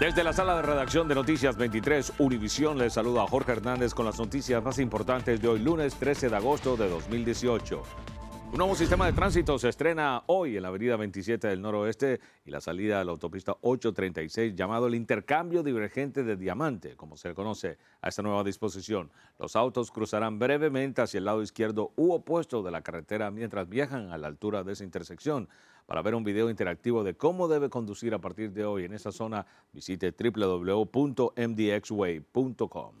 Desde la sala de redacción de Noticias 23, Univisión les saluda a Jorge Hernández con las noticias más importantes de hoy, lunes 13 de agosto de 2018. Un nuevo sistema de tránsito se estrena hoy en la avenida 27 del noroeste y la salida de la autopista 836 llamado el intercambio divergente de diamante, como se le conoce a esta nueva disposición. Los autos cruzarán brevemente hacia el lado izquierdo u opuesto de la carretera mientras viajan a la altura de esa intersección. Para ver un video interactivo de cómo debe conducir a partir de hoy en esa zona, visite www.mdxway.com.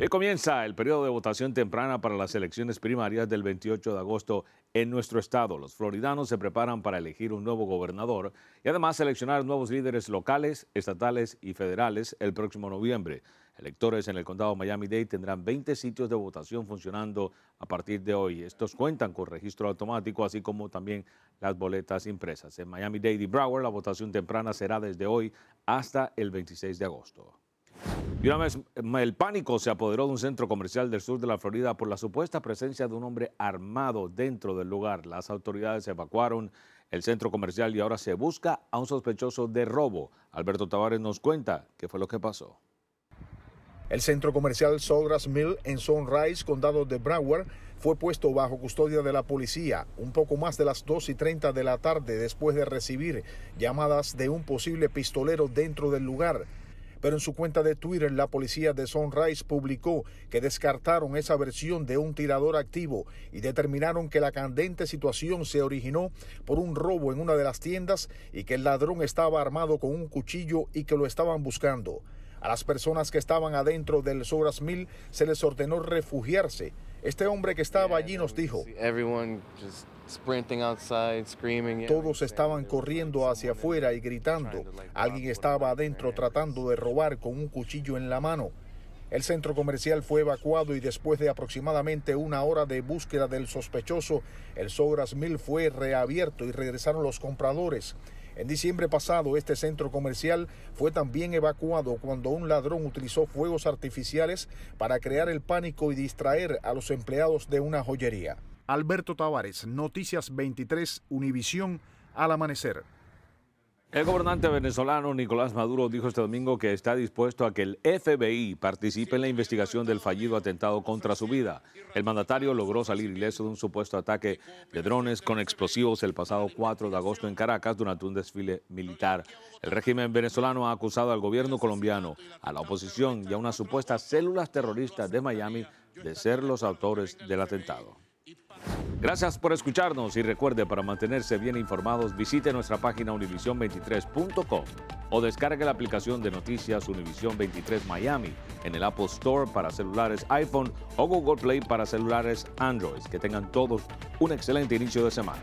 Hoy comienza el periodo de votación temprana para las elecciones primarias del 28 de agosto en nuestro estado. Los floridanos se preparan para elegir un nuevo gobernador y además seleccionar nuevos líderes locales, estatales y federales el próximo noviembre. Electores en el condado Miami-Dade tendrán 20 sitios de votación funcionando a partir de hoy. Estos cuentan con registro automático, así como también las boletas impresas. En Miami-Dade y Broward, la votación temprana será desde hoy hasta el 26 de agosto. Y una vez el pánico se apoderó de un centro comercial del sur de la Florida por la supuesta presencia de un hombre armado dentro del lugar. Las autoridades evacuaron el centro comercial y ahora se busca a un sospechoso de robo. Alberto Tavares nos cuenta qué fue lo que pasó. El centro comercial Sogras Mill en Sunrise, condado de Broward, fue puesto bajo custodia de la policía un poco más de las 2 y 30 de la tarde después de recibir llamadas de un posible pistolero dentro del lugar. Pero en su cuenta de Twitter, la policía de Sunrise publicó que descartaron esa versión de un tirador activo y determinaron que la candente situación se originó por un robo en una de las tiendas y que el ladrón estaba armado con un cuchillo y que lo estaban buscando. A las personas que estaban adentro del Sogras Mill se les ordenó refugiarse. Este hombre que estaba allí nos dijo, todos estaban corriendo hacia afuera y gritando. Alguien estaba adentro tratando de robar con un cuchillo en la mano. El centro comercial fue evacuado y después de aproximadamente una hora de búsqueda del sospechoso, el Sogras Mill fue reabierto y regresaron los compradores. En diciembre pasado, este centro comercial fue también evacuado cuando un ladrón utilizó fuegos artificiales para crear el pánico y distraer a los empleados de una joyería. Alberto Tavares, Noticias 23, Univisión, al amanecer. El gobernante venezolano Nicolás Maduro dijo este domingo que está dispuesto a que el FBI participe en la investigación del fallido atentado contra su vida. El mandatario logró salir ileso de un supuesto ataque de drones con explosivos el pasado 4 de agosto en Caracas durante un desfile militar. El régimen venezolano ha acusado al gobierno colombiano, a la oposición y a unas supuestas células terroristas de Miami de ser los autores del atentado. Gracias por escucharnos y recuerde, para mantenerse bien informados, visite nuestra página univision23.com o descargue la aplicación de noticias Univision 23 Miami en el Apple Store para celulares iPhone o Google Play para celulares Android. Que tengan todos un excelente inicio de semana.